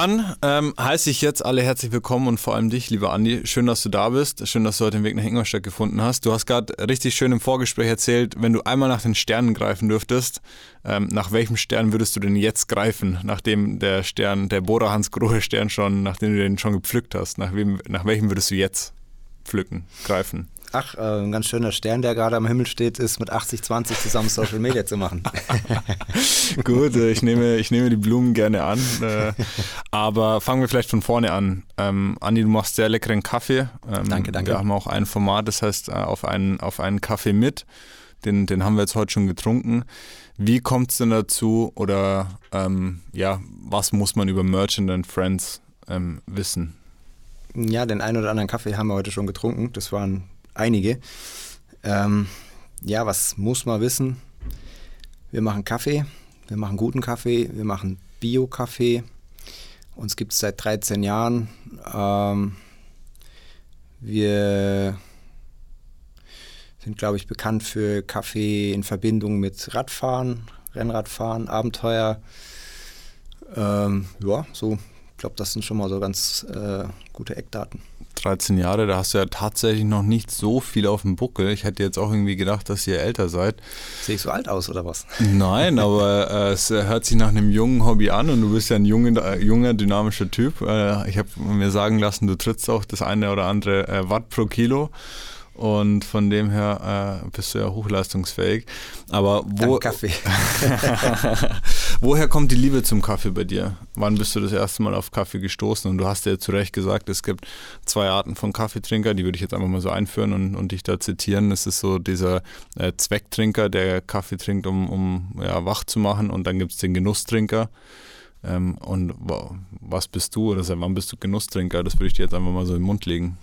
Dann ähm, heiße ich jetzt alle herzlich willkommen und vor allem dich, lieber Andi. Schön, dass du da bist. Schön, dass du heute den Weg nach Ingolstadt gefunden hast. Du hast gerade richtig schön im Vorgespräch erzählt, wenn du einmal nach den Sternen greifen dürftest, ähm, nach welchem Stern würdest du denn jetzt greifen, nachdem der Stern, der Bora Hans Grohe Stern schon, nachdem du den schon gepflückt hast? Nach, wem, nach welchem würdest du jetzt pflücken, greifen? Ach, äh, ein ganz schöner Stern, der gerade am Himmel steht, ist mit 80-20 zusammen Social Media zu machen. Gut, äh, ich nehme, ich nehme die Blumen gerne an. Äh, aber fangen wir vielleicht von vorne an. Ähm, Andi, du machst sehr leckeren Kaffee. Ähm, danke, danke. Wir haben auch ein Format, das heißt auf einen, auf einen Kaffee mit. Den, den haben wir jetzt heute schon getrunken. Wie kommt es denn dazu oder ähm, ja, was muss man über Merchant and Friends ähm, wissen? Ja, den einen oder anderen Kaffee haben wir heute schon getrunken. Das waren einige. Ähm, ja, was muss man wissen? Wir machen Kaffee, wir machen guten Kaffee, wir machen Bio-Kaffee. Uns gibt es seit 13 Jahren. Ähm, wir sind, glaube ich, bekannt für Kaffee in Verbindung mit Radfahren, Rennradfahren, Abenteuer. Ähm, ja, so, ich glaube, das sind schon mal so ganz äh, gute Eckdaten. 13 Jahre, da hast du ja tatsächlich noch nicht so viel auf dem Buckel. Ich hätte jetzt auch irgendwie gedacht, dass ihr älter seid. Sehe ich so alt aus oder was? Nein, aber äh, es hört sich nach einem jungen Hobby an und du bist ja ein junger, junger dynamischer Typ. Äh, ich habe mir sagen lassen, du trittst auch das eine oder andere äh, Watt pro Kilo. Und von dem her äh, bist du ja hochleistungsfähig. Aber wo, Kaffee. woher kommt die Liebe zum Kaffee bei dir? Wann bist du das erste Mal auf Kaffee gestoßen? Und du hast ja zu Recht gesagt, es gibt zwei Arten von Kaffeetrinker, die würde ich jetzt einfach mal so einführen und, und dich da zitieren. Es ist so dieser äh, Zwecktrinker, der Kaffee trinkt, um, um ja, wach zu machen. Und dann gibt es den Genusstrinker. Ähm, und was bist du oder seit wann bist du Genusstrinker? Das würde ich dir jetzt einfach mal so im Mund legen.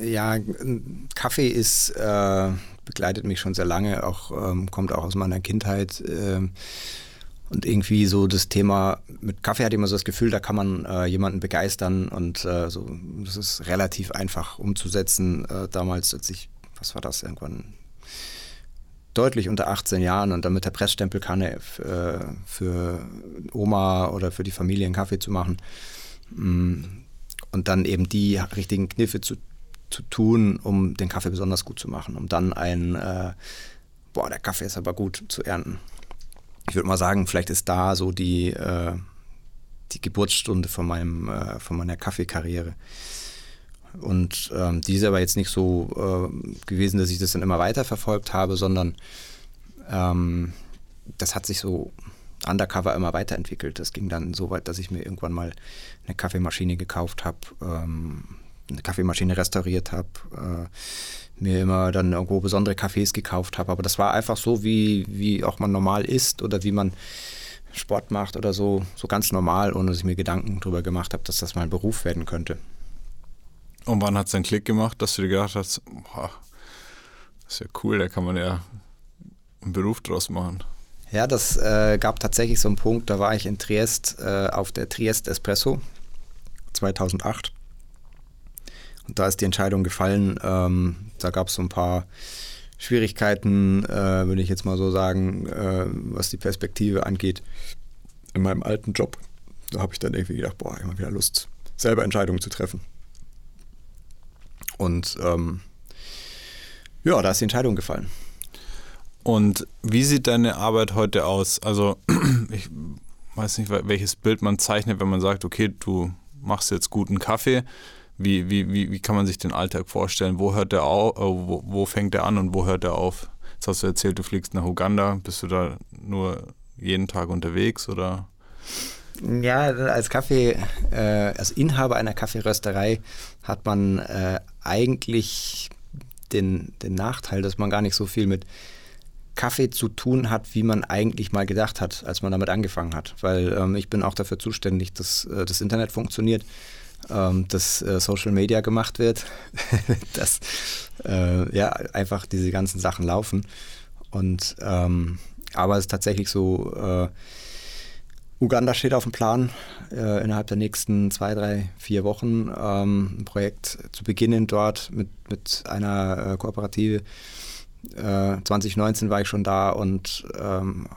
Ja, Kaffee ist, äh, begleitet mich schon sehr lange, auch ähm, kommt auch aus meiner Kindheit. Äh, und irgendwie so das Thema mit Kaffee hat immer so das Gefühl, da kann man äh, jemanden begeistern und äh, so, das ist relativ einfach umzusetzen. Äh, damals, als ich, was war das, irgendwann deutlich unter 18 Jahren und dann mit der Pressstempelkanne äh, für Oma oder für die Familie einen Kaffee zu machen. Mm, und dann eben die richtigen Kniffe zu zu tun, um den Kaffee besonders gut zu machen, um dann ein, äh, boah, der Kaffee ist aber gut zu ernten. Ich würde mal sagen, vielleicht ist da so die, äh, die Geburtsstunde von, meinem, äh, von meiner Kaffeekarriere. Und ähm, die ist aber jetzt nicht so äh, gewesen, dass ich das dann immer weiter verfolgt habe, sondern ähm, das hat sich so undercover immer weiterentwickelt. Das ging dann so weit, dass ich mir irgendwann mal eine Kaffeemaschine gekauft habe, ähm, eine Kaffeemaschine restauriert habe, äh, mir immer dann irgendwo besondere Kaffees gekauft habe. Aber das war einfach so, wie, wie auch man normal isst oder wie man Sport macht oder so, so ganz normal, ohne dass ich mir Gedanken darüber gemacht habe, dass das mal ein Beruf werden könnte. Und wann hat es einen Klick gemacht, dass du dir gedacht hast, boah, das ist ja cool, da kann man ja einen Beruf draus machen? Ja, das äh, gab tatsächlich so einen Punkt, da war ich in Triest äh, auf der Triest Espresso 2008 und da ist die Entscheidung gefallen. Ähm, da gab es so ein paar Schwierigkeiten, äh, würde ich jetzt mal so sagen, äh, was die Perspektive angeht. In meinem alten Job, da habe ich dann irgendwie gedacht, boah, immer wieder Lust, selber Entscheidungen zu treffen. Und ähm, ja, da ist die Entscheidung gefallen. Und wie sieht deine Arbeit heute aus? Also ich weiß nicht, welches Bild man zeichnet, wenn man sagt, okay, du machst jetzt guten Kaffee. Wie, wie, wie, wie kann man sich den Alltag vorstellen? Wo hört der auf, äh, wo, wo fängt der an und wo hört der auf? Jetzt hast du erzählt, du fliegst nach Uganda. Bist du da nur jeden Tag unterwegs oder? Ja, als Kaffee, äh, als Inhaber einer Kaffeerösterei hat man äh, eigentlich den, den Nachteil, dass man gar nicht so viel mit Kaffee zu tun hat, wie man eigentlich mal gedacht hat, als man damit angefangen hat. Weil ähm, ich bin auch dafür zuständig, dass äh, das Internet funktioniert ähm, dass äh, Social Media gemacht wird, dass äh, ja einfach diese ganzen Sachen laufen. Und ähm, aber es ist tatsächlich so, äh, Uganda steht auf dem Plan, äh, innerhalb der nächsten zwei, drei, vier Wochen ähm, ein Projekt zu beginnen dort mit, mit einer äh, Kooperative. 2019 äh, war ich schon da und ähm,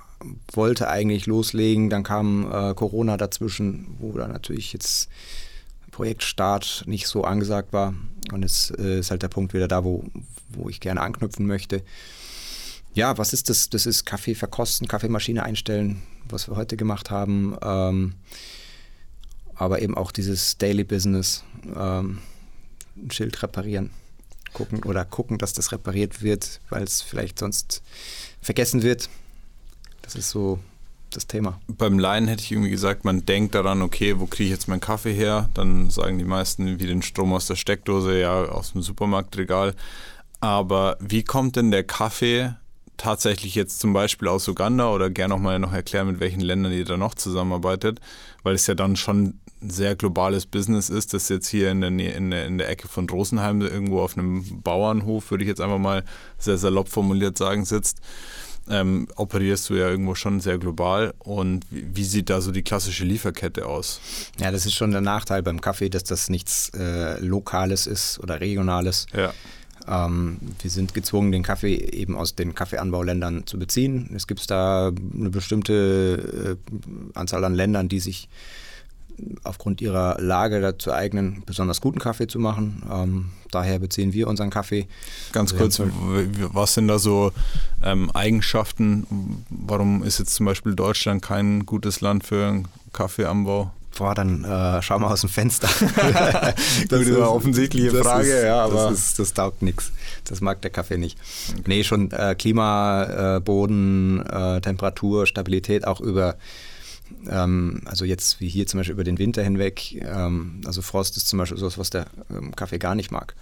wollte eigentlich loslegen, dann kam Corona dazwischen, wo dann natürlich jetzt Projektstart nicht so angesagt war. Und jetzt äh, ist halt der Punkt wieder da, wo, wo ich gerne anknüpfen möchte. Ja, was ist das? Das ist Kaffee verkosten, Kaffeemaschine einstellen, was wir heute gemacht haben. Ähm, aber eben auch dieses Daily Business, ähm, ein Schild reparieren, gucken oder gucken, dass das repariert wird, weil es vielleicht sonst vergessen wird. Das ist so das Thema. Beim Laien hätte ich irgendwie gesagt, man denkt daran, okay, wo kriege ich jetzt meinen Kaffee her? Dann sagen die meisten wie den Strom aus der Steckdose, ja, aus dem Supermarktregal. Aber wie kommt denn der Kaffee tatsächlich jetzt zum Beispiel aus Uganda oder gerne auch mal noch erklären, mit welchen Ländern ihr da noch zusammenarbeitet, weil es ja dann schon ein sehr globales Business ist, das jetzt hier in der, in der, in der Ecke von Rosenheim irgendwo auf einem Bauernhof, würde ich jetzt einfach mal sehr salopp formuliert sagen, sitzt ähm, operierst du ja irgendwo schon sehr global. Und wie, sieht da so die klassische Lieferkette aus? Ja, das ist schon der Nachteil beim Kaffee, dass das nichts äh, Lokales ist oder Regionales. Ja. Ähm, wir sind gezwungen, den Kaffee eben aus den Kaffeeanbauländern zu beziehen. Es gibt da eine bestimmte äh, Anzahl an Ländern, die sich aufgrund ihrer Lage dazu eignen, besonders guten Kaffee zu machen. Ähm, daher beziehen wir unseren Kaffee. Ganz kurz, was sind da so ähm, Eigenschaften? Warum ist jetzt zum Beispiel Deutschland kein gutes Land für Kaffeeanbau? Boah, dann äh, schau mal aus dem Fenster. das ist eine offensichtliche Frage, ist, ja, aber das, ist, das taugt nichts. Das mag der Kaffee nicht. Okay. Nee, schon äh, Klima, äh, Boden, äh, Temperatur, Stabilität auch über ähm, also jetzt wie hier zum Beispiel über den Winter hinweg, ähm, also Frost ist zum Beispiel sowas, was der ähm, Kaffee gar nicht mag.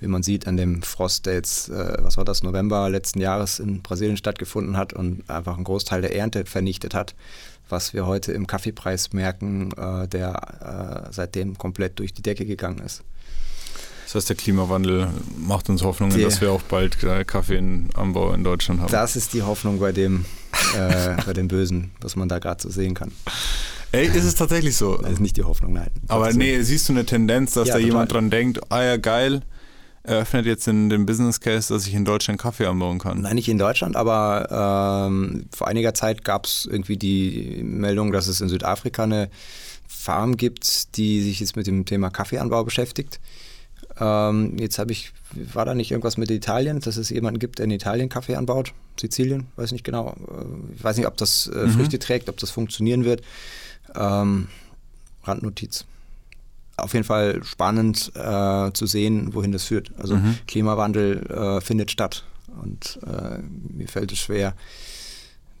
Wie man sieht an dem Frost, der jetzt, äh, was war das, November letzten Jahres in Brasilien stattgefunden hat und einfach einen Großteil der Ernte vernichtet hat, was wir heute im Kaffeepreis merken, äh, der äh, seitdem komplett durch die Decke gegangen ist. Das heißt, der Klimawandel macht uns Hoffnung, dass wir auch bald äh, Kaffeeanbau in Deutschland haben. Das ist die Hoffnung bei dem, äh, bei dem Bösen, was man da gerade so sehen kann. Ey, ist es tatsächlich so? Das ist nicht die Hoffnung, nein. Aber nee, siehst du eine Tendenz, dass ja, da total. jemand dran denkt, ah ja, geil, eröffnet jetzt in den Business Case, dass ich in Deutschland Kaffee anbauen kann? Nein, nicht in Deutschland, aber ähm, vor einiger Zeit gab es irgendwie die Meldung, dass es in Südafrika eine Farm gibt, die sich jetzt mit dem Thema Kaffeeanbau beschäftigt. Ähm, jetzt habe ich, war da nicht irgendwas mit Italien, dass es jemanden gibt, der in Italien Kaffee anbaut? Sizilien, weiß nicht genau. Äh, ich weiß nicht, ob das äh, mhm. Früchte trägt, ob das funktionieren wird. Ähm, Randnotiz. Auf jeden Fall spannend äh, zu sehen, wohin das führt. Also mhm. Klimawandel äh, findet statt und äh, mir fällt es schwer,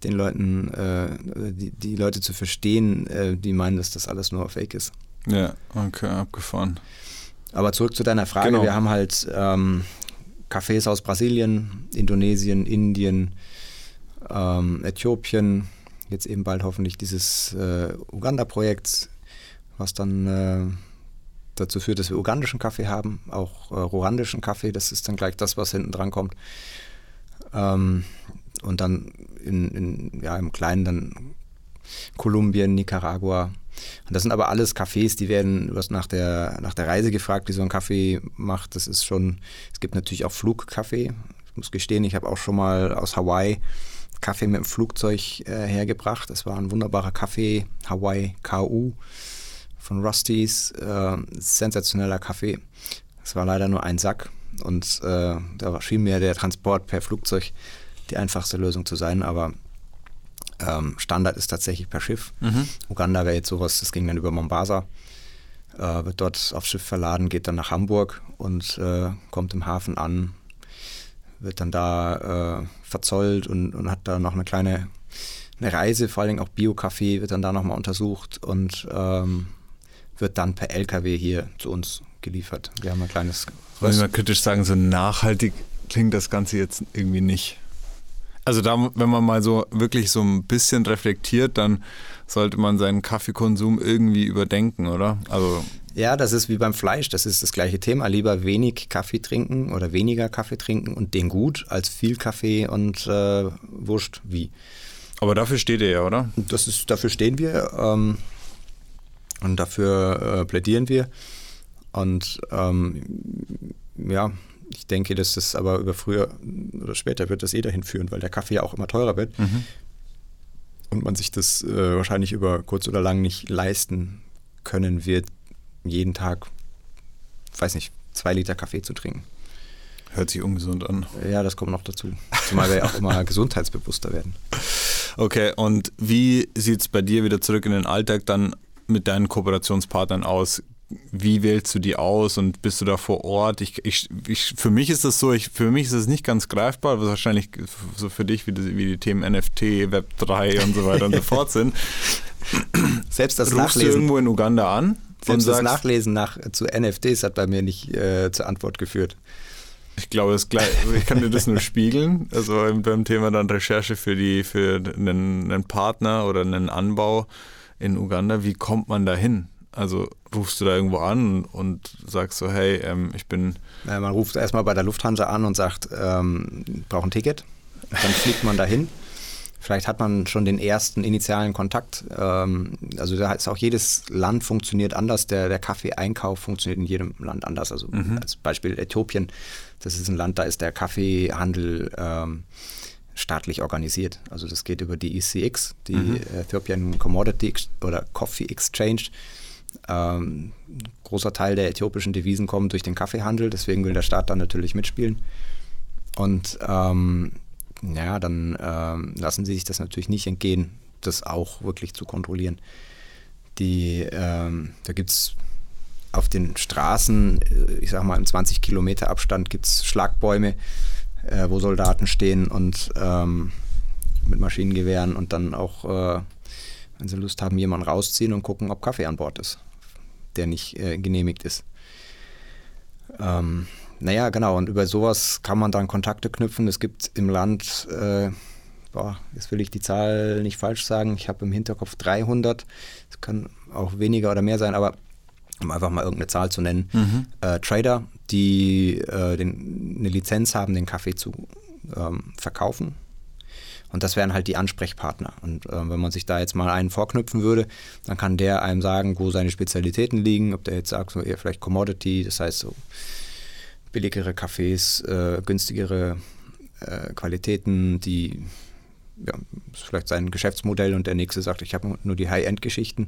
den Leuten, äh, die, die, Leute zu verstehen, die meinen, dass das alles nur Fake ist. Ja, okay, abgefahren. Aber zurück zu deiner Frage. Genau. Wir haben halt ähm, Cafés aus Brasilien, Indonesien, Indien, ähm, Äthiopien, jetzt eben bald hoffentlich dieses äh, Uganda-Projekt, was dann äh, dazu führt, dass wir ugandischen Kaffee haben, auch äh, ruandischen Kaffee, das ist dann gleich das, was hinten dran kommt. Ähm, und dann in, in, ja, im Kleinen dann Kolumbien, Nicaragua, und das sind aber alles Cafés, die werden, du hast nach der, nach der Reise gefragt, wie so ein Kaffee macht. Das ist schon, es gibt natürlich auch Flugkaffee. Ich muss gestehen, ich habe auch schon mal aus Hawaii Kaffee mit dem Flugzeug äh, hergebracht. Das war ein wunderbarer Kaffee, Hawaii KU von Rusty's. Äh, sensationeller Kaffee. Es war leider nur ein Sack und äh, da schien mir der Transport per Flugzeug die einfachste Lösung zu sein, aber ähm, Standard ist tatsächlich per Schiff. Mhm. Uganda wäre jetzt sowas, das ging dann über Mombasa, äh, wird dort aufs Schiff verladen, geht dann nach Hamburg und äh, kommt im Hafen an, wird dann da äh, verzollt und, und, hat da noch eine kleine eine Reise, vor allem auch Bio-Kaffee wird dann da nochmal untersucht und ähm, wird dann per LKW hier zu uns geliefert. Wir haben ein kleines. Wollen wir mal kritisch sagen, so nachhaltig klingt das Ganze jetzt irgendwie nicht. Also da, wenn man mal so wirklich so ein bisschen reflektiert, dann sollte man seinen Kaffeekonsum irgendwie überdenken, oder? Also ja, das ist wie beim Fleisch, das ist das gleiche Thema. Lieber wenig Kaffee trinken oder weniger Kaffee trinken und den gut, als viel Kaffee und äh, wurscht wie. Aber dafür steht ihr ja, oder? Das ist, dafür stehen wir ähm, und dafür äh, plädieren wir. Und ähm, ja, ich denke, dass das aber über früher oder später wird das eh dahin führen, weil der Kaffee ja auch immer teurer wird. Mhm. und man sich das äh, wahrscheinlich über kurz oder lang nicht leisten können wird, jeden Tag, weiß nicht, zwei Liter Kaffee zu trinken. Hört sich ungesund an. Ja, das kommt noch dazu. Zumal wir ja auch immer gesundheitsbewusster werden. Okay, und wie sieht es bei dir wieder zurück in den Alltag dann mit deinen Kooperationspartnern aus? Wie wählst du die aus und bist du da vor Ort? Ich, ich, ich, für mich ist das so, ich, für mich ist es nicht ganz greifbar, was wahrscheinlich so für dich wie die, wie die Themen NFT, Web 3 und so weiter und so fort sind. Selbst das Rufst Nachlesen. du irgendwo in Uganda an? Selbst das sagst- Nachlesen nach, zu NFTs hat bei mir nicht äh, zur Antwort geführt. Ich glaube, das gleich, ich kann dir das nur spiegeln. Also beim Thema dann Recherche für die für einen, einen Partner oder einen Anbau in Uganda. Wie kommt man da hin? Also rufst du da irgendwo an und sagst so, hey, ähm, ich bin Äh, man ruft erstmal bei der Lufthansa an und sagt, ähm, braucht ein Ticket. Dann fliegt man dahin. Vielleicht hat man schon den ersten initialen Kontakt. Ähm, also da ist auch jedes Land funktioniert anders. Der, der Kaffeeeinkauf funktioniert in jedem Land anders. Also als Beispiel Äthiopien, das ist ein Land, da ist der Kaffeehandel ähm, staatlich organisiert. Also das geht über die ECX, die Ethiopian Commodity oder Coffee Exchange. Ähm, ein großer Teil der äthiopischen Devisen kommt durch den Kaffeehandel, deswegen will der Staat dann natürlich mitspielen. Und ähm, ja, dann ähm, lassen sie sich das natürlich nicht entgehen, das auch wirklich zu kontrollieren. Die, ähm, da gibt es auf den Straßen, äh, ich sag mal im 20 Kilometer Abstand, gibt es Schlagbäume, äh, wo Soldaten stehen und ähm, mit Maschinengewehren und dann auch, äh, wenn sie Lust haben, jemanden rausziehen und gucken, ob Kaffee an Bord ist, der nicht äh, genehmigt ist. Ähm, naja, genau, und über sowas kann man dann Kontakte knüpfen. Es gibt im Land, äh, boah, jetzt will ich die Zahl nicht falsch sagen, ich habe im Hinterkopf 300, es kann auch weniger oder mehr sein, aber um einfach mal irgendeine Zahl zu nennen, äh, Trader, die äh, den, eine Lizenz haben, den Kaffee zu ähm, verkaufen. Und das wären halt die Ansprechpartner. Und äh, wenn man sich da jetzt mal einen vorknüpfen würde, dann kann der einem sagen, wo seine Spezialitäten liegen. Ob der jetzt sagt, so eher vielleicht Commodity, das heißt so billigere Kaffees, äh, günstigere äh, Qualitäten, die ja, ist vielleicht sein Geschäftsmodell und der nächste sagt, ich habe nur die High-End-Geschichten.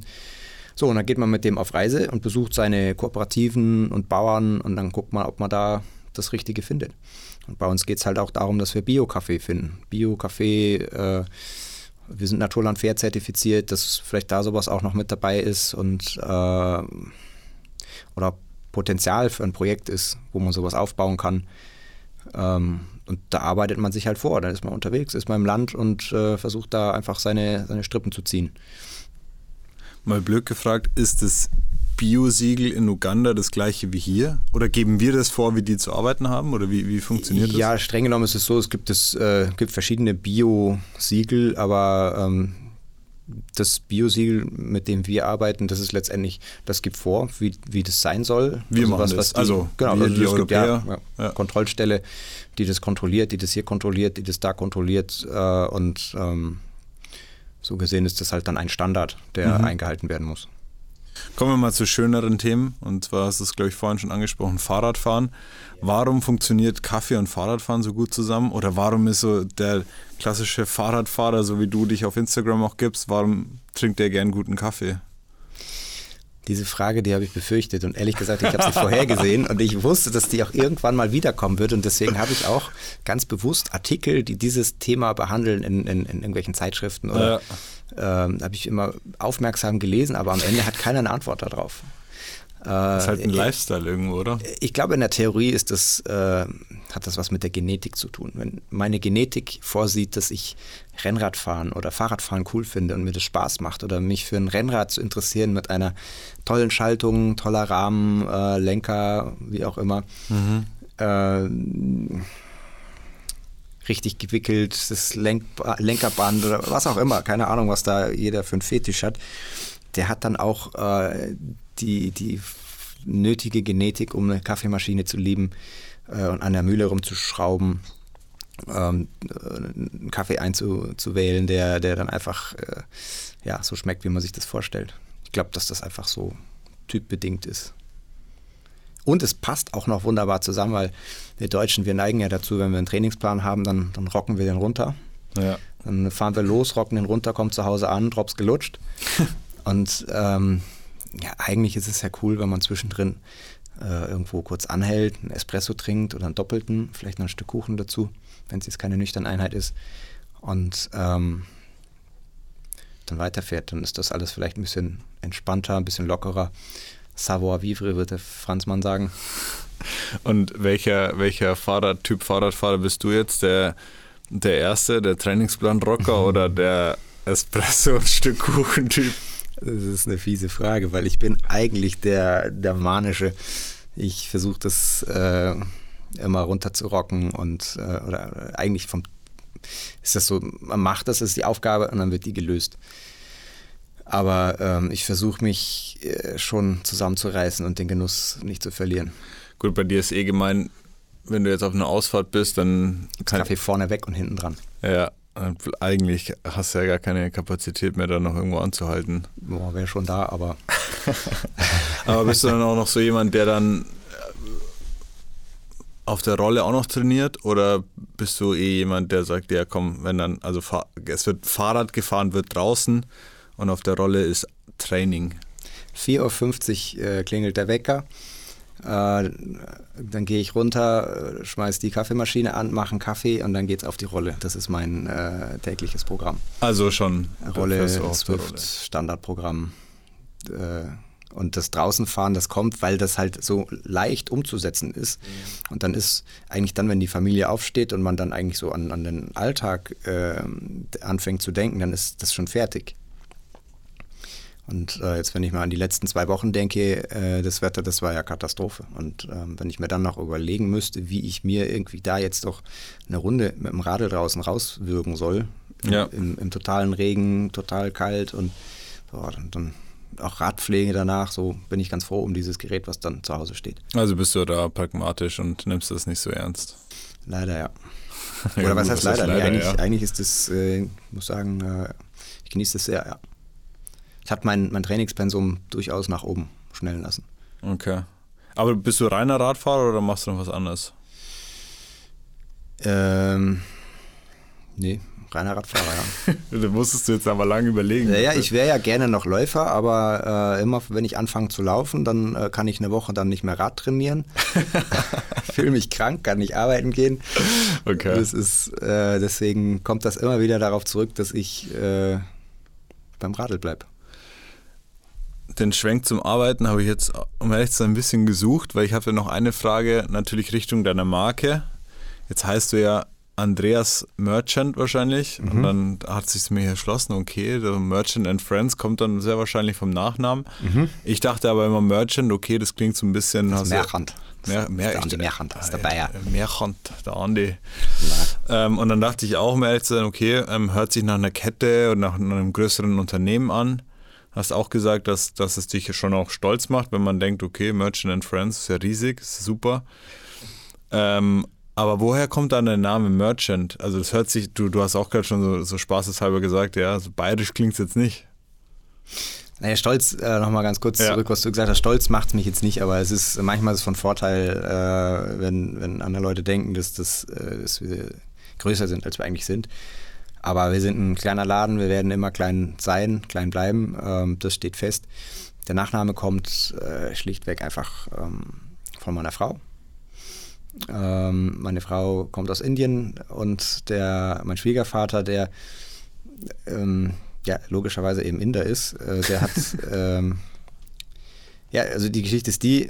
So, und dann geht man mit dem auf Reise und besucht seine Kooperativen und Bauern und dann guckt man, ob man da das Richtige findet. Und bei uns geht es halt auch darum, dass wir Bio-Kaffee finden. Bio-Kaffee, äh, wir sind Naturland Fair zertifiziert, dass vielleicht da sowas auch noch mit dabei ist und äh, oder Potenzial für ein Projekt ist, wo man sowas aufbauen kann. Ähm, und da arbeitet man sich halt vor. Dann ist man unterwegs, ist man im Land und äh, versucht da einfach seine, seine Strippen zu ziehen. mal blöd gefragt, ist das Bio-Siegel in Uganda das gleiche wie hier? Oder geben wir das vor, wie die zu arbeiten haben? Oder wie, wie funktioniert das? Ja, streng genommen ist es so, es gibt, es, äh, gibt verschiedene Bio-Siegel, aber ähm, das Bio-Siegel, mit dem wir arbeiten, das ist letztendlich, das gibt vor, wie, wie das sein soll. Wir machen das. die, Also, genau, wir, also die es gibt ja, Europäer. ja, Ja. Kontrollstelle, die das kontrolliert, die das hier kontrolliert, die das da kontrolliert äh, und ähm, so gesehen ist das halt dann ein Standard, der Mhm. eingehalten werden muss. Kommen wir mal zu schöneren Themen. Und zwar hast du es, glaube ich, vorhin schon angesprochen, Fahrradfahren. Warum funktioniert Kaffee und Fahrradfahren so gut zusammen? Oder warum ist so der klassische Fahrradfahrer, so wie du dich auf Instagram auch gibst, warum trinkt der gern guten Kaffee? Diese Frage, die habe ich befürchtet und ehrlich gesagt, ich habe sie vorhergesehen und ich wusste, dass die auch irgendwann mal wiederkommen wird und deswegen habe ich auch ganz bewusst Artikel, die dieses Thema behandeln in, in, in irgendwelchen Zeitschriften oder ähm, habe ich immer aufmerksam gelesen, aber am Ende hat keiner eine Antwort darauf. Das ist halt ein Äh, Lifestyle irgendwo, oder? ich glaube, in der Theorie ist das, äh, hat das was mit der Genetik zu tun. Wenn meine Genetik vorsieht, dass ich Rennradfahren oder Fahrradfahren cool finde und mir das Spaß macht oder mich für ein Rennrad zu interessieren mit einer tollen Schaltung, toller Rahmen, äh, Lenker, wie auch immer, äh, richtig gewickelt, das Lenkba Lenkerband oder was auch immer, keine Ahnung, was da jeder für einen Fetisch hat, der hat dann auch äh, die, die nötige Genetik, um eine Kaffeemaschine zu lieben äh, und an der Mühle rumzuschrauben, ähm, äh, einen Kaffee einzuwählen, der, der dann einfach äh, ja, so schmeckt, wie man sich das vorstellt. Ich glaube, dass das einfach so typbedingt ist. Und es passt auch noch wunderbar zusammen, weil wir Deutschen, wir neigen ja dazu, wenn wir einen Trainingsplan haben, dann, dann rocken wir den runter. Ja. Dann fahren wir los, rocken den runter, kommen zu Hause an, Drops gelutscht. Und ähm, ja, eigentlich ist es ja cool, wenn man zwischendrin äh, irgendwo kurz anhält, einen Espresso trinkt oder einen doppelten, vielleicht noch ein Stück Kuchen dazu, wenn es jetzt keine nüchterne Einheit ist. Und ähm, dann weiterfährt, dann ist das alles vielleicht ein bisschen entspannter, ein bisschen lockerer. Savoir vivre, wird der Franzmann sagen. Und welcher, welcher Fahrradtyp Fahrradfahrer bist du jetzt? Der, der erste, der Trainingsplan-Rocker oder der Espresso- und Stück Kuchen-Typ? Das ist eine fiese Frage, weil ich bin eigentlich der, der manische. Ich versuche das äh, immer runterzurocken und äh, oder eigentlich vom ist das so, man macht das, das ist die Aufgabe und dann wird die gelöst. Aber ähm, ich versuche mich äh, schon zusammenzureißen und den Genuss nicht zu verlieren. Gut, bei dir ist eh gemein, wenn du jetzt auf einer Ausfahrt bist, dann kann Kaffee vorne weg und hinten dran. Ja, eigentlich hast du ja gar keine Kapazität mehr, da noch irgendwo anzuhalten. Boah, wäre schon da, aber. aber bist du dann auch noch so jemand, der dann auf der Rolle auch noch trainiert oder bist du eh jemand, der sagt, ja komm, wenn dann, also es wird Fahrrad gefahren, wird draußen und auf der Rolle ist Training? 4.50 Uhr äh, klingelt der Wecker. Äh, dann gehe ich runter, schmeiße die Kaffeemaschine an, mache einen Kaffee und dann geht es auf die Rolle. Das ist mein äh, tägliches Programm. Also schon. Rolle, Swift, Standardprogramm. Äh, und das Draußenfahren, das kommt, weil das halt so leicht umzusetzen ist. Mhm. Und dann ist eigentlich dann, wenn die Familie aufsteht und man dann eigentlich so an, an den Alltag äh, anfängt zu denken, dann ist das schon fertig. Und äh, jetzt, wenn ich mal an die letzten zwei Wochen denke, äh, das Wetter, das war ja Katastrophe. Und ähm, wenn ich mir dann noch überlegen müsste, wie ich mir irgendwie da jetzt doch eine Runde mit dem Radl draußen rauswürgen soll, ja. im, im, totalen Regen, total kalt und boah, dann, dann auch Radpflege danach, so bin ich ganz froh um dieses Gerät, was dann zu Hause steht. Also bist du da pragmatisch und nimmst das nicht so ernst? Leider ja. Oder ja, was heißt leider? leider nee, eigentlich, ja. eigentlich, ist das, äh, ich muss sagen, äh, ich genieße das sehr, ja. Ich habe mein, mein Trainingspensum durchaus nach oben schnellen lassen. Okay. Aber bist du reiner Radfahrer oder machst du noch was anderes? Ähm, nee, reiner Radfahrer, ja. da musstest du jetzt aber lange überlegen. Ja, ja ich wäre ja gerne noch Läufer, aber äh, immer wenn ich anfange zu laufen, dann äh, kann ich eine Woche dann nicht mehr Rad trainieren. Fühle mich krank, kann nicht arbeiten gehen. Okay. Das ist, äh, deswegen kommt das immer wieder darauf zurück, dass ich äh, beim Radl bleibe. Den Schwenk zum Arbeiten habe ich jetzt, um ehrlich zu sein, ein bisschen gesucht, weil ich habe ja noch eine Frage natürlich Richtung deiner Marke. Jetzt heißt du ja Andreas Merchant wahrscheinlich. Mhm. Und dann hat sich mir erschlossen, okay, Merchant and Friends kommt dann sehr wahrscheinlich vom Nachnamen. Mhm. Ich dachte aber immer Merchant, okay, das klingt so ein bisschen. Das Merchant. Mehr, mehr, der Andi Merchant, ist der Bayer. Merchant, der Andi. Ähm, und dann dachte ich auch, um ehrlich zu sein, okay, ähm, hört sich nach einer Kette und nach einem größeren Unternehmen an. Hast auch gesagt, dass, dass es dich schon auch stolz macht, wenn man denkt, okay, Merchant and Friends ist ja riesig, ist super. Ähm, aber woher kommt dann der Name Merchant? Also das hört sich, du, du hast auch gerade schon so, so spaßeshalber gesagt, ja, so bayerisch klingt es jetzt nicht. Naja, Stolz, äh, nochmal ganz kurz ja. zurück, was du gesagt hast. Stolz macht es mich jetzt nicht, aber es ist manchmal ist es von Vorteil, äh, wenn, wenn andere Leute denken, dass, das, äh, dass wir größer sind, als wir eigentlich sind. Aber wir sind ein kleiner Laden, wir werden immer klein sein, klein bleiben. Ähm, das steht fest. Der Nachname kommt äh, schlichtweg einfach ähm, von meiner Frau. Ähm, meine Frau kommt aus Indien und der, mein Schwiegervater, der ähm, ja logischerweise eben Inder ist, äh, der hat ähm, ja, also die Geschichte ist die,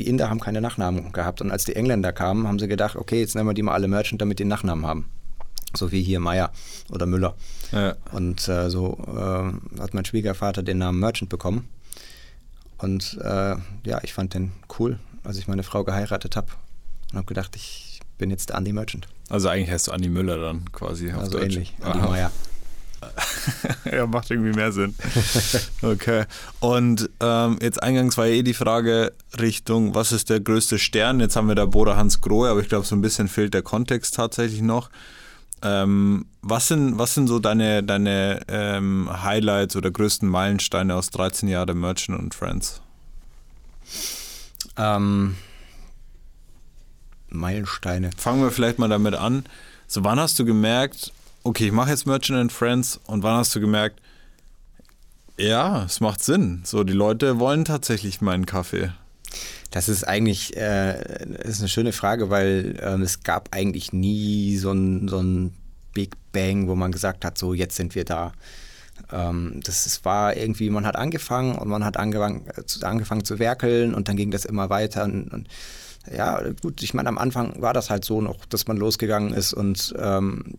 die Inder haben keine Nachnamen gehabt und als die Engländer kamen, haben sie gedacht, okay, jetzt nennen wir die mal alle Merchant, damit die einen Nachnamen haben. So wie hier Meier oder Müller. Ja. Und äh, so äh, hat mein Schwiegervater den Namen Merchant bekommen. Und äh, ja, ich fand den cool, als ich meine Frau geheiratet habe und habe gedacht, ich bin jetzt Andy Merchant. Also eigentlich heißt du Andi Müller dann quasi auf also Deutsch. ähnlich, Andi Meier. ja, macht irgendwie mehr Sinn. Okay. Und ähm, jetzt eingangs war ja eh die Frage Richtung, was ist der größte Stern? Jetzt haben wir da Bora Hans Grohe, aber ich glaube, so ein bisschen fehlt der Kontext tatsächlich noch. Ähm, was, sind, was sind so deine, deine ähm, Highlights oder größten Meilensteine aus 13 Jahren Merchant und Friends? Ähm, Meilensteine. Fangen wir vielleicht mal damit an. So, wann hast du gemerkt, okay, ich mache jetzt Merchant and Friends und wann hast du gemerkt, ja, es macht Sinn. So, die Leute wollen tatsächlich meinen Kaffee. Das ist eigentlich äh, ist eine schöne Frage, weil ähm, es gab eigentlich nie so ein, so ein Big Bang, wo man gesagt hat, so jetzt sind wir da. Ähm, das war irgendwie, man hat angefangen und man hat angefangen, äh, angefangen zu werkeln und dann ging das immer weiter. Und, und ja, gut, ich meine, am Anfang war das halt so noch, dass man losgegangen ist und ähm,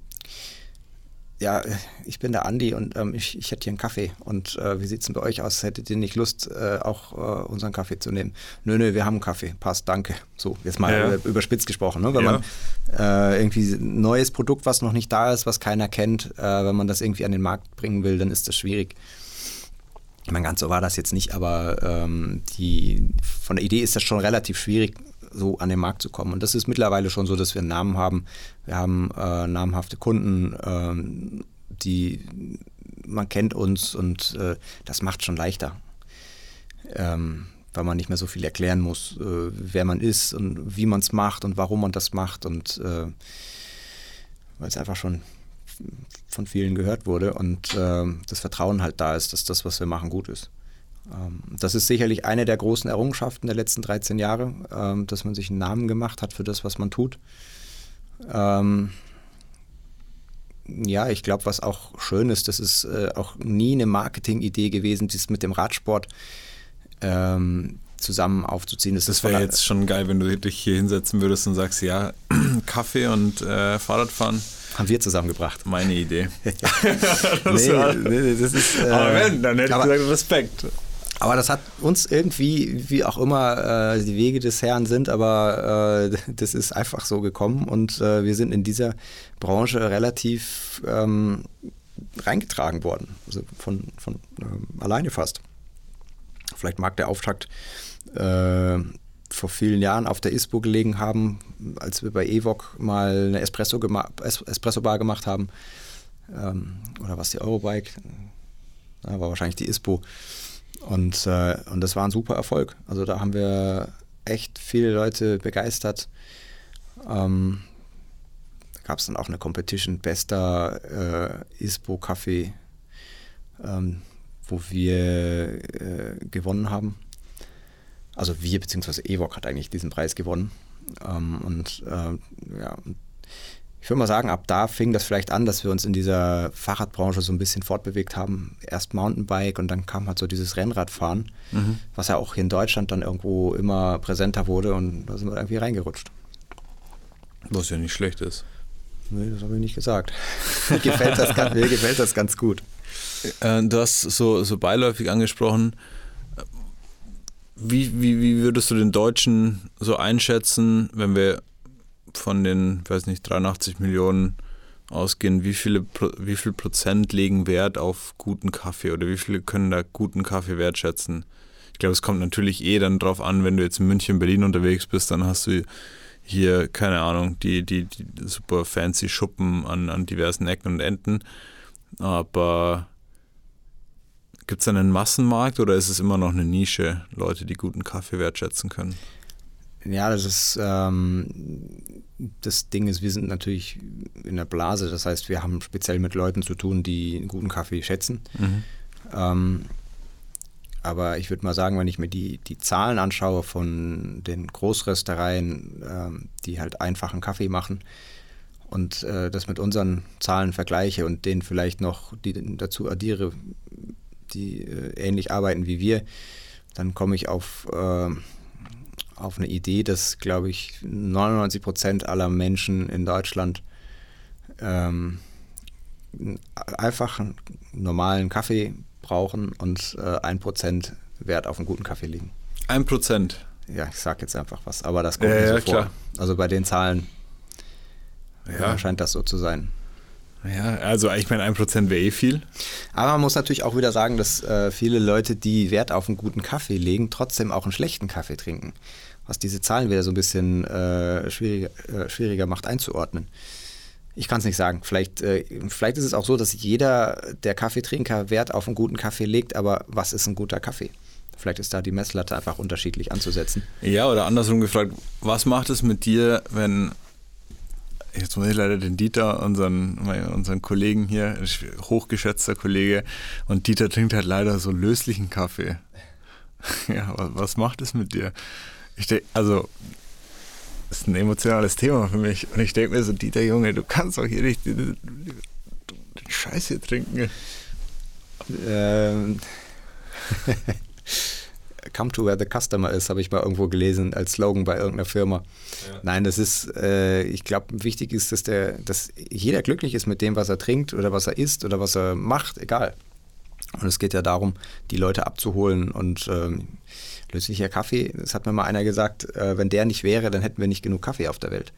ja, ich bin der Andi und ähm, ich, ich hätte hier einen Kaffee. Und äh, wie sieht es denn bei euch aus? Hättet ihr nicht Lust, äh, auch äh, unseren Kaffee zu nehmen? Nö, nö, wir haben einen Kaffee. Passt, danke. So, jetzt mal ja. überspitzt gesprochen. Ne? Wenn ja. man äh, irgendwie ein neues Produkt, was noch nicht da ist, was keiner kennt, äh, wenn man das irgendwie an den Markt bringen will, dann ist das schwierig. Ich meine, ganz so war das jetzt nicht, aber ähm, die, von der Idee ist das schon relativ schwierig, so an den Markt zu kommen. Und das ist mittlerweile schon so, dass wir einen Namen haben. Wir haben äh, namhafte Kunden, äh, die man kennt uns und äh, das macht schon leichter. Ähm, weil man nicht mehr so viel erklären muss, äh, wer man ist und wie man es macht und warum man das macht und äh, weil es einfach schon von vielen gehört wurde und äh, das Vertrauen halt da ist, dass das, was wir machen, gut ist. Ähm, das ist sicherlich eine der großen Errungenschaften der letzten 13 Jahre, ähm, dass man sich einen Namen gemacht hat für das, was man tut. Ähm, ja, ich glaube, was auch schön ist, das ist äh, auch nie eine Marketingidee gewesen, dies mit dem Radsport zusammen aufzuziehen. Das, das wäre jetzt schon geil, wenn du dich hier hinsetzen würdest und sagst, ja, Kaffee und äh, Fahrradfahren. Haben wir zusammengebracht. Meine Idee. das nee, nee, das ist, äh, aber wenn, dann hätte ich gesagt, Respekt. Aber das hat uns irgendwie, wie auch immer äh, die Wege des Herrn sind, aber äh, das ist einfach so gekommen und äh, wir sind in dieser Branche relativ ähm, reingetragen worden, also von, von ähm, alleine fast. Vielleicht mag der Auftakt äh, vor vielen Jahren auf der ISPO gelegen haben, als wir bei Evok mal eine Espresso, gema Espresso Bar gemacht haben. Ähm, oder was die Eurobike? Ja, war wahrscheinlich die ISPO. Und, äh, und das war ein super Erfolg. Also da haben wir echt viele Leute begeistert. Ähm, da gab es dann auch eine Competition, bester äh, ISPO-Kaffee, ähm, wo wir äh, gewonnen haben. Also wir, beziehungsweise Evok hat eigentlich diesen Preis gewonnen. Ähm, und äh, ja, ich würde mal sagen, ab da fing das vielleicht an, dass wir uns in dieser Fahrradbranche so ein bisschen fortbewegt haben. Erst Mountainbike und dann kam halt so dieses Rennradfahren, mhm. was ja auch hier in Deutschland dann irgendwo immer präsenter wurde und da sind wir irgendwie reingerutscht. Was ja nicht schlecht ist. Nee, das habe ich nicht gesagt. mir, gefällt das, mir gefällt das ganz gut. Äh, du hast so, so beiläufig angesprochen, wie, wie, wie würdest du den Deutschen so einschätzen, wenn wir von den, weiß nicht, 83 Millionen ausgehen, wie viele wie viel Prozent legen Wert auf guten Kaffee oder wie viele können da guten Kaffee wertschätzen? Ich glaube, es kommt natürlich eh dann drauf an, wenn du jetzt in München, Berlin unterwegs bist, dann hast du hier, keine Ahnung, die, die, die super fancy Schuppen an, an diversen Ecken und Enden. Aber gibt es einen Massenmarkt oder ist es immer noch eine Nische, Leute, die guten Kaffee wertschätzen können? Ja, das ist ähm, das Ding ist, wir sind natürlich in der Blase, das heißt, wir haben speziell mit Leuten zu tun, die einen guten Kaffee schätzen. Mhm. Ähm, aber ich würde mal sagen, wenn ich mir die, die Zahlen anschaue von den Großröstereien, ähm, die halt einfachen Kaffee machen und äh, das mit unseren Zahlen vergleiche und denen vielleicht noch die dazu addiere, die äh, ähnlich arbeiten wie wir, dann komme ich auf äh, auf eine Idee, dass, glaube ich, 99 Prozent aller Menschen in Deutschland ähm, einfach einen normalen Kaffee brauchen und äh, ein Prozent Wert auf einen guten Kaffee legen. Ein Prozent? Ja, ich sage jetzt einfach was, aber das kommt ja, nicht so ja, vor. Klar. Also bei den Zahlen ja. scheint das so zu sein. Ja, also ich meine, ein Prozent wäre eh viel. Aber man muss natürlich auch wieder sagen, dass äh, viele Leute, die Wert auf einen guten Kaffee legen, trotzdem auch einen schlechten Kaffee trinken was diese Zahlen wieder so ein bisschen äh, schwieriger, äh, schwieriger macht einzuordnen. Ich kann es nicht sagen. Vielleicht, äh, vielleicht ist es auch so, dass jeder der Kaffeetrinker Wert auf einen guten Kaffee legt, aber was ist ein guter Kaffee? Vielleicht ist da die Messlatte einfach unterschiedlich anzusetzen. Ja, oder andersrum gefragt, was macht es mit dir, wenn jetzt muss ich leider den Dieter, unseren, unseren Kollegen hier, hochgeschätzter Kollege, und Dieter trinkt halt leider so löslichen Kaffee. Ja, was macht es mit dir? Ich denke, also, das ist ein emotionales Thema für mich. Und ich denke mir so, Dieter Junge, du kannst doch hier nicht den, Scheiß hier trinken. Ähm. Come to where the customer is, habe ich mal irgendwo gelesen als Slogan bei irgendeiner Firma. Ja. Nein, das ist, äh, ich glaube, wichtig ist, dass, der, dass jeder glücklich ist mit dem, was er trinkt oder was er isst oder was er macht, egal. Und es geht ja darum, die Leute abzuholen und ähm, löslicher Kaffee, das hat mir mal einer gesagt, äh, wenn der nicht wäre, dann hätten wir nicht genug Kaffee auf der Welt.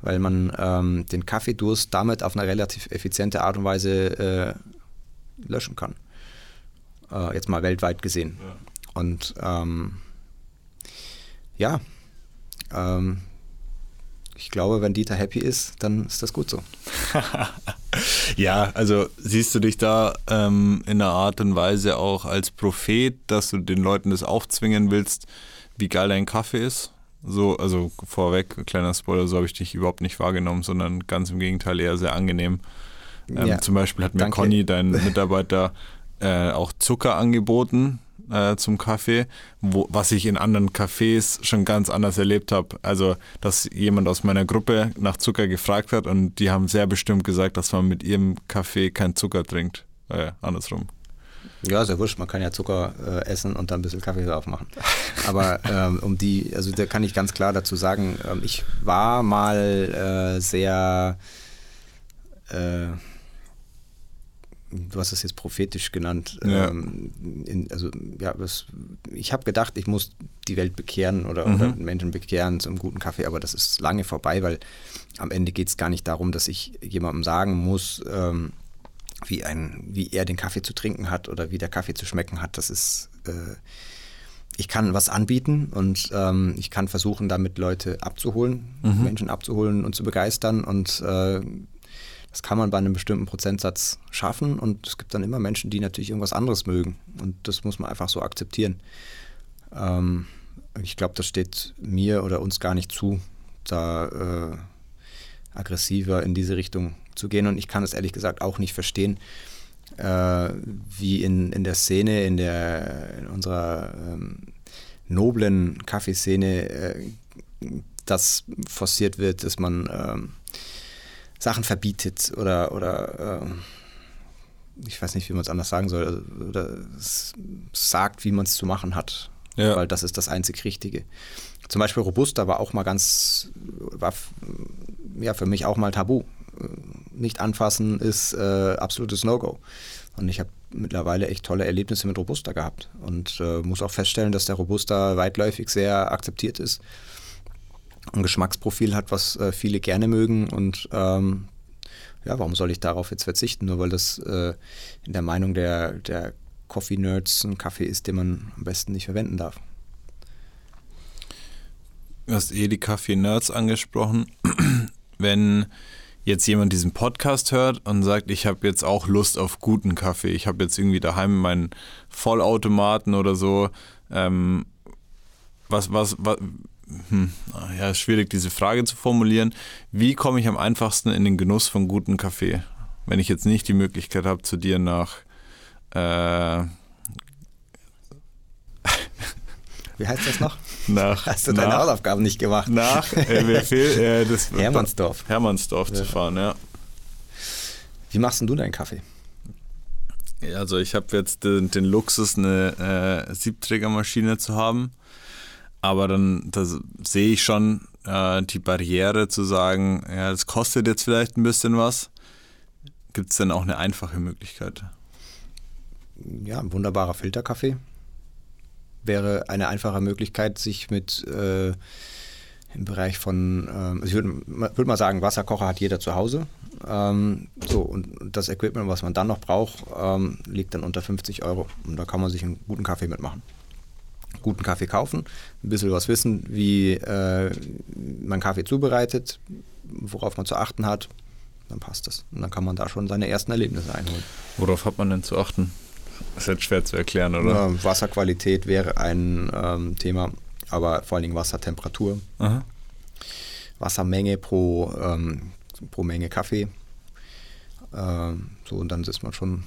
Weil man ähm, den Kaffeedurst damit auf eine relativ effiziente Art und Weise äh, löschen kann. Äh, jetzt mal weltweit gesehen. Ja. Und ähm, ja, ähm, ich glaube, wenn Dieter happy ist, dann ist das gut so. ja, also siehst du dich da ähm, in einer Art und Weise auch als Prophet, dass du den Leuten das aufzwingen willst, wie geil dein Kaffee ist? So, also vorweg, kleiner Spoiler, so habe ich dich überhaupt nicht wahrgenommen, sondern ganz im Gegenteil eher sehr angenehm. Ähm, ja, zum Beispiel hat mir danke. Conny, dein Mitarbeiter, äh, auch Zucker angeboten äh, zum Kaffee, wo, was ich in anderen Cafés schon ganz anders erlebt habe. Also, dass jemand aus meiner Gruppe nach Zucker gefragt hat und die haben sehr bestimmt gesagt, dass man mit ihrem Kaffee keinen Zucker trinkt. Äh, andersrum. Ja, ja wurscht, man kann ja Zucker äh, essen und dann ein bisschen Kaffee drauf machen. Aber ähm, um die, also da kann ich ganz klar dazu sagen, ähm, ich war mal äh, sehr äh, du hast es jetzt prophetisch genannt. Ja. Ähm, in, also ja, was, ich habe gedacht, ich muss die Welt bekehren oder, mhm. oder, Menschen bekehren zum guten Kaffee, aber das ist lange vorbei, weil am Ende geht es gar nicht darum, dass ich jemandem sagen muss, ähm, wie, ein, wie er den Kaffee zu trinken hat oder wie der Kaffee zu schmecken hat. Das ist äh, ich kann was anbieten und ähm, ich kann versuchen, damit Leute abzuholen, mhm. Menschen abzuholen und zu begeistern. Und äh, das kann man bei einem bestimmten Prozentsatz schaffen und es gibt dann immer Menschen, die natürlich irgendwas anderes mögen und das muss man einfach so akzeptieren. Ähm, ich glaube, das steht mir oder uns gar nicht zu, da äh, aggressiver in diese Richtung zu gehen und ich kann es ehrlich gesagt auch nicht verstehen, äh, wie in, in der Szene, in, der, in unserer ähm, noblen Kaffeeszene äh, das forciert wird, dass man ähm, Sachen verbietet oder, oder äh, ich weiß nicht, wie man es anders sagen soll, oder sagt, wie man es zu machen hat. Ja. Weil das ist das einzig Richtige. Zum Beispiel Robusta war auch mal ganz, war ja für mich auch mal tabu. Nicht anfassen ist äh, absolutes No-Go. Und ich habe mittlerweile echt tolle Erlebnisse mit Robusta gehabt und äh, muss auch feststellen, dass der Robusta weitläufig sehr akzeptiert ist ein Geschmacksprofil hat, was äh, viele gerne mögen und ähm, ja, warum soll ich darauf jetzt verzichten, nur weil das äh, in der Meinung der, der Coffee-Nerds ein Kaffee ist, den man am besten nicht verwenden darf. Du hast eh die Kaffee-Nerds angesprochen. Wenn jetzt jemand diesen Podcast hört und sagt, ich habe jetzt auch Lust auf guten Kaffee, ich habe jetzt irgendwie daheim meinen Vollautomaten oder so, ähm, was, was, was, hm, ja, ist schwierig, diese Frage zu formulieren. Wie komme ich am einfachsten in den Genuss von gutem Kaffee, wenn ich jetzt nicht die Möglichkeit habe, zu dir nach. Äh, Wie heißt das noch? Nach, Hast du deine nach, Hausaufgaben nicht gemacht? Nach äh, wer fehlt, äh, das, Hermannsdorf. Hermannsdorf ja. zu fahren, ja. Wie machst denn du deinen Kaffee? Also ich habe jetzt den, den, Luxus, eine äh, Siebträgermaschine zu haben. Aber dann sehe ich schon äh, die Barriere zu sagen, ja, das kostet jetzt vielleicht ein bisschen was. Gibt es denn auch eine einfache Möglichkeit? Ja, ein wunderbarer Filterkaffee wäre eine einfache Möglichkeit, sich mit äh, im Bereich von, ähm, also ich würde würd mal sagen, Wasserkocher hat jeder zu Hause. Ähm, so, und das Equipment, was man dann noch braucht, ähm, liegt dann unter 50 Euro. Und da kann man sich einen guten Kaffee mitmachen guten Kaffee kaufen, ein bisschen was wissen, wie äh, man Kaffee zubereitet, worauf man zu achten hat, dann passt das. Und dann kann man da schon seine ersten Erlebnisse einholen. Worauf hat man denn zu achten? Das ist jetzt schwer zu erklären, oder? Ja, Wasserqualität wäre ein ähm, Thema, aber vor allen Dingen Wassertemperatur. Aha. Wassermenge pro ähm, pro Menge Kaffee. Ähm, so, und dann ist man schon,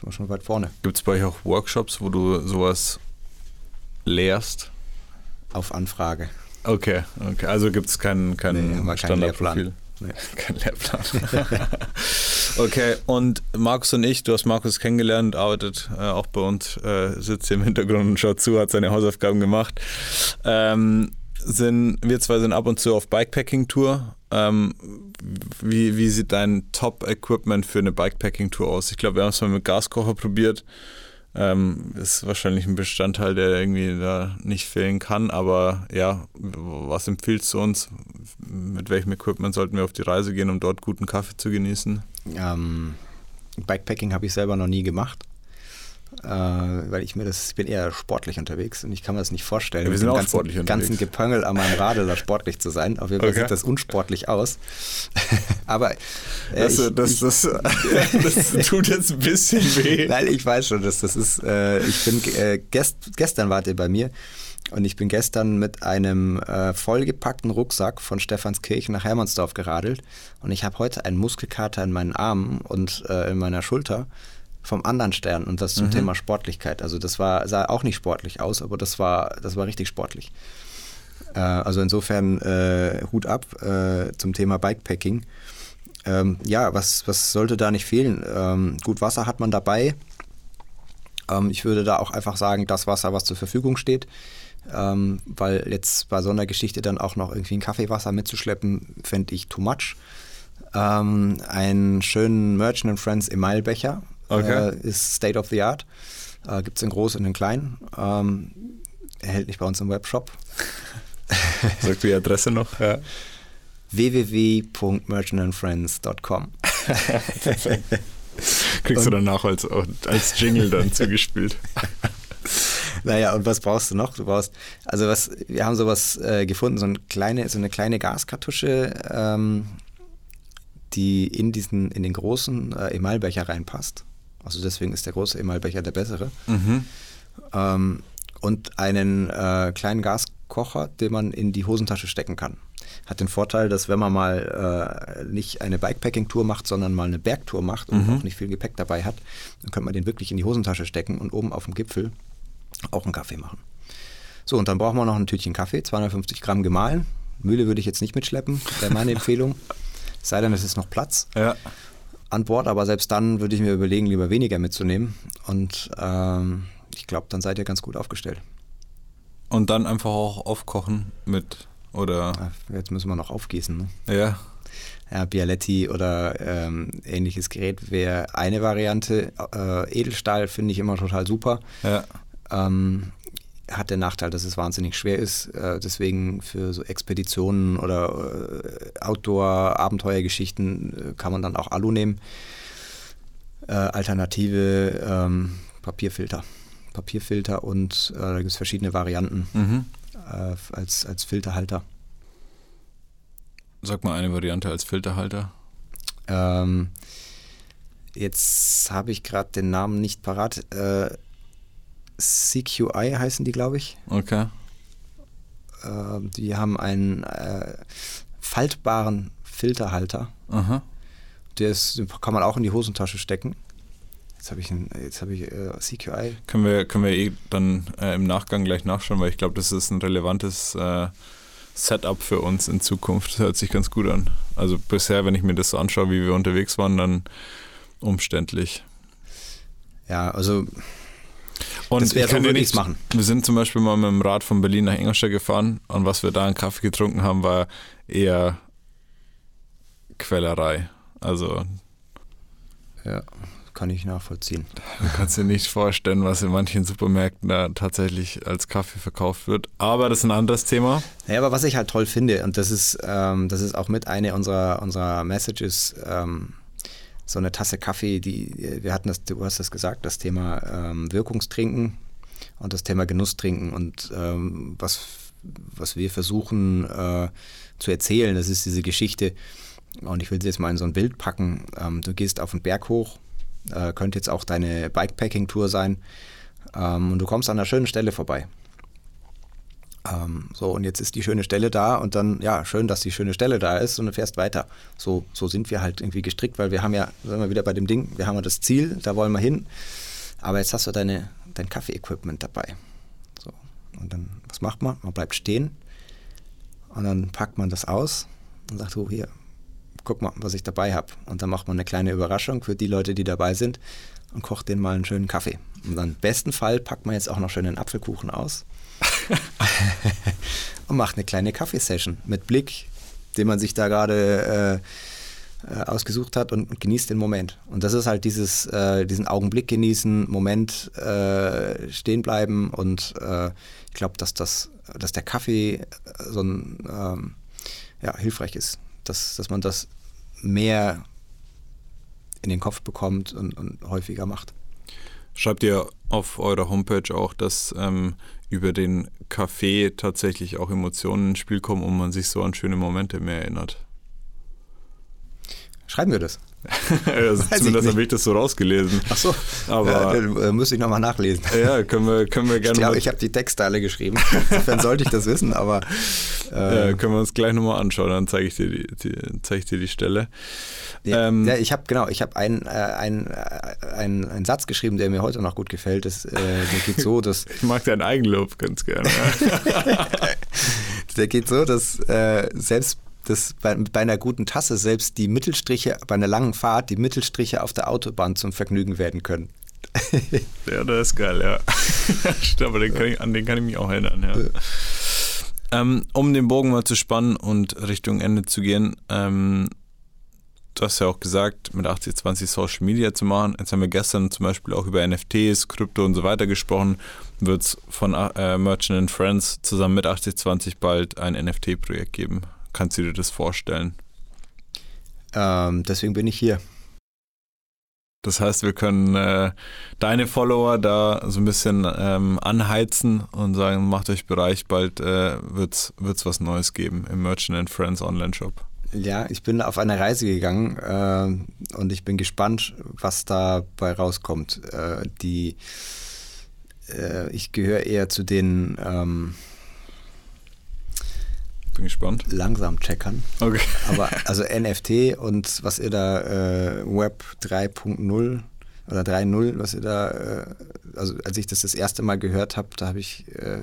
ist man schon weit vorne. Gibt es bei euch auch Workshops, wo du sowas lehrst? Auf Anfrage. Okay, okay. Also gibt es keinen kein Nee, Standardprofil. Nee. Kein Lehrplan. okay, und Markus und ich, du hast Markus kennengelernt, arbeitet äh, auch bei uns, äh, sitzt hier im Hintergrund und schaut zu, hat seine Hausaufgaben gemacht. Ähm, sind, wir zwei sind ab und zu auf Bikepacking-Tour. Ähm, wie, wie sieht dein Top-Equipment für eine Bikepacking-Tour aus? Ich glaube, wir haben es mal mit Gaskocher probiert. Ähm, ist wahrscheinlich ein Bestandteil, der irgendwie da nicht fehlen kann. Aber ja, was empfiehlst du uns? Mit welchem Equipment sollten wir auf die Reise gehen, um dort guten Kaffee zu genießen? Ähm, Bikepacking habe ich selber noch nie gemacht. Äh, weil ich mir das, ich bin eher sportlich unterwegs und ich kann mir das nicht vorstellen, Ja, wir mit sind dem auch ganzen, sportlich unterwegs. ganzen Gepöngel an meinem Radl da sportlich zu sein. Auf jeden Fall Okay. sieht das unsportlich aus. Aber äh, Das, ich, das, das, das tut jetzt ein bisschen weh. Nein, ich weiß schon, dass das ist. Äh, ich bin äh, gest, gestern wart ihr bei mir und ich bin gestern mit einem äh, vollgepackten Rucksack von Stephanskirchen nach Hermannsdorf geradelt und ich habe heute einen Muskelkater in meinen Armen und äh, in meiner Schulter vom anderen Stern und das zum Mhm. Thema Sportlichkeit. Also das war sah auch nicht sportlich aus, aber das war das war richtig sportlich. Äh, also insofern äh, Hut ab äh, zum Thema Bikepacking. Ähm, ja, was, was sollte da nicht fehlen? Ähm, gut, Wasser hat man dabei. Ähm, ich würde da auch einfach sagen, das Wasser, was zur Verfügung steht. Ähm, weil jetzt bei so einer Geschichte dann auch noch irgendwie ein Kaffeewasser mitzuschleppen, fände ich too much. Ähm, einen schönen Merchant Friends Emailbecher Okay. äh, ist State of the Art. Äh, Gibt es in groß und in klein. Ähm, erhältlich bei uns im Webshop. Sag die Adresse noch. Ja. www.merchantandfriends.com Kriegst du danach als, als Jingle dann zugespielt. Naja, und was brauchst du noch? Du brauchst, also was, wir haben sowas äh, gefunden, so, ein kleine, so eine kleine Gaskartusche, ähm, die in diesen, in den großen äh, Emailbecher reinpasst. Also deswegen ist der große Emailbecher der bessere. Mhm. Ähm, und einen äh, kleinen Gaskocher, den man in die Hosentasche stecken kann. Hat den Vorteil, dass wenn man mal äh, nicht eine Bikepacking-Tour macht, sondern mal eine Bergtour macht und Mhm. auch nicht viel Gepäck dabei hat, dann könnte man den wirklich in die Hosentasche stecken und oben auf dem Gipfel auch einen Kaffee machen. So, und dann brauchen wir noch ein Tütchen Kaffee, 250 Gramm gemahlen. Mühle würde ich jetzt nicht mitschleppen, wäre meine Empfehlung. Es sei denn, es ist noch Platz Ja. An Bord, aber selbst dann würde ich mir überlegen, lieber weniger mitzunehmen. Und ähm, ich glaube, dann seid ihr ganz gut aufgestellt. Und dann einfach auch aufkochen mit, oder, Jetzt müssen wir noch aufgießen. Ne? ja. Ja, Bialetti oder ähm, ähnliches Gerät wäre eine Variante. Äh, Edelstahl finde ich immer total super. Ja. Ähm, hat den Nachteil, dass es wahnsinnig schwer ist. Äh, deswegen für so Expeditionen oder äh, Outdoor-Abenteuergeschichten äh, kann man dann auch Alu nehmen. Alternative ähm, Papierfilter. Papierfilter und äh, da gibt es verschiedene Varianten Mhm. äh, als, als Filterhalter. Sag mal eine Variante als Filterhalter. Ähm, jetzt habe ich gerade den Namen nicht parat. Äh, CQI heißen die, glaube ich. Okay. Äh, die haben einen äh, faltbaren Filterhalter. Aha. Der ist, den kann man auch in die Hosentasche stecken. Jetzt habe ich, einen- jetzt habe ich äh, CQI. Können wir, können wir eh dann äh, im Nachgang gleich nachschauen, weil ich glaube, das ist ein relevantes äh, Setup für uns in Zukunft. Das hört sich ganz gut an. Also bisher, wenn ich mir das so anschaue, wie wir unterwegs waren, dann umständlich. Ja, also Und Das wäre ich so, würde nichts ich's machen. Wir sind zum Beispiel mal mit dem Rad von Berlin nach Ingolstadt gefahren und was wir da an Kaffee getrunken haben, war eher Quellerei. Also ja, kann ich nachvollziehen. du kannst dir nicht vorstellen, was in manchen Supermärkten da tatsächlich als Kaffee verkauft wird. Aber das ist ein anderes Thema. Ja, aber was ich halt toll finde, und das ist, ähm, das ist auch mit eine unserer, unserer Messages, ähm, so eine Tasse Kaffee, die, wir hatten das, du hast das gesagt, das Thema ähm, Wirkungstrinken und das Thema Genusstrinken und ähm, was, was wir versuchen äh, zu erzählen, das ist diese Geschichte, und ich will sie jetzt mal in so ein Bild packen, ähm, du gehst auf den Berg hoch, äh, könnte jetzt auch deine Bikepacking-Tour sein, ähm, und du kommst an einer schönen Stelle vorbei. Ähm, so, und jetzt ist die schöne Stelle da und dann, ja, schön, dass die schöne Stelle da ist und du fährst weiter. So, so sind wir halt irgendwie gestrickt, weil wir haben ja, sind wir wieder bei dem Ding, wir haben ja das Ziel, da wollen wir hin. Aber jetzt hast du deine, dein Kaffee-Equipment dabei. So, und dann, was macht man? Man bleibt stehen und dann packt man das aus und sagt, oh, hier, guck mal, was ich dabei habe. Und dann macht man eine kleine Überraschung für die Leute, die dabei sind und kocht denen mal einen schönen Kaffee. Und dann im besten Fall packt man jetzt auch noch schön einen Apfelkuchen aus und macht eine kleine Kaffeesession mit Blick, den man sich da gerade äh, äh, ausgesucht hat und, genießt den Moment. Und das ist halt dieses, äh, diesen Augenblick genießen, Moment äh, stehen bleiben und äh, ich glaube, dass das, dass der Kaffee äh, so ein ähm, ja, hilfreich ist, dass, dass man das mehr in den Kopf bekommt und, und häufiger macht. Schreibt ihr auf eurer Homepage auch, dass ähm, über den Kaffee tatsächlich auch Emotionen ins Spiel kommen und man sich so an schöne Momente mehr erinnert? Schreiben wir das? zumindest habe ich das so rausgelesen. Ach so, aber äh, müsste ich nochmal nachlesen. Ja, können wir, können wir gerne. Ich glaube, ich habe die Textteile geschrieben. Insofern sollte ich das wissen, aber. Äh, ja, können wir uns gleich nochmal anschauen, dann zeige ich dir die, die, zeige ich dir die Stelle. Ja, ähm, ja ich habe genau, ich habe einen ein, ein, ein Satz geschrieben, der mir heute noch gut gefällt. Das, äh, der geht so, dass. ich mag deinen Eigenlob ganz gerne. der geht so, dass äh, selbst dass bei, bei, einer guten Tasse selbst die Mittelstriche bei einer langen Fahrt, die Mittelstriche auf der Autobahn zum Vergnügen werden können. ja, das ist geil, ja. Aber den ich, an den kann ich mich auch erinnern, ja. Ähm, um den Bogen mal zu spannen und Richtung Ende zu gehen, ähm, du hast ja auch gesagt, mit 80-20 Social Media zu machen. Jetzt haben wir gestern zum Beispiel auch über NFTs, Krypto und so weiter gesprochen. Wird es von äh, Merchant Friends zusammen mit 80-20 bald ein NFT-Projekt geben? Kannst du dir das vorstellen? Ähm, deswegen bin ich hier. Das heißt, wir können äh, deine Follower da so ein bisschen ähm, anheizen und sagen, macht euch bereit, bald äh, wird es was Neues geben im Merchant and Friends Online-Shop. Ja, ich bin auf eine Reise gegangen äh, und ich bin gespannt, was dabei rauskommt. Äh, die, äh, ich gehöre eher zu den ähm, bin gespannt. Langsam checkern. Okay. Aber also NFT und was ihr da äh, Web 3.0 oder 3.0, was ihr da, äh, also als ich das das erste Mal gehört habe, da habe ich, äh,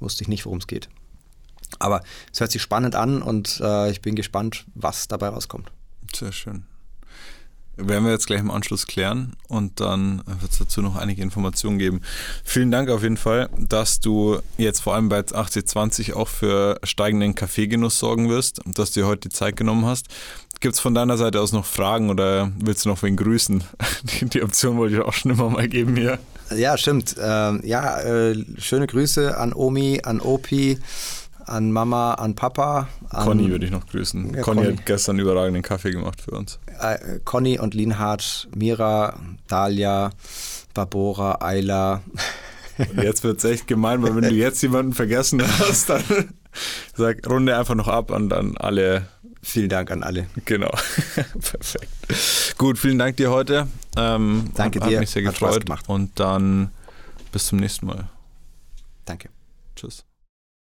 wusste ich nicht, worum es geht. Aber es hört sich spannend an und äh, ich bin gespannt, was dabei rauskommt. Sehr schön werden wir jetzt gleich im Anschluss klären und dann wird es dazu noch einige Informationen geben. Vielen Dank auf jeden Fall, dass du jetzt vor allem bei 8020 auch für steigenden Kaffeegenuss sorgen wirst und dass du dir heute die Zeit genommen hast. Gibt es von deiner Seite aus noch Fragen oder willst du noch wen grüßen? Die, die Option wollte ich auch schon immer mal geben hier. Ja, stimmt. Ähm, ja, äh, schöne Grüße an Omi, an Opi an Mama, an Papa. An Conny würde ich noch grüßen. Ja, Conny, Conny, hat gestern überragenden Kaffee gemacht für uns. Äh, Conny und Linhard, Mira, Dalia, Barbora, Ayla. Und jetzt wird es echt gemein, weil wenn du jetzt jemanden vergessen hast, dann sag Runde einfach noch ab und dann alle. Vielen Dank an alle. Genau. Perfekt. Gut, vielen Dank dir heute. Ähm, Danke hat, dir. Hat mich sehr gefreut. Und dann bis zum nächsten Mal. Danke. Tschüss.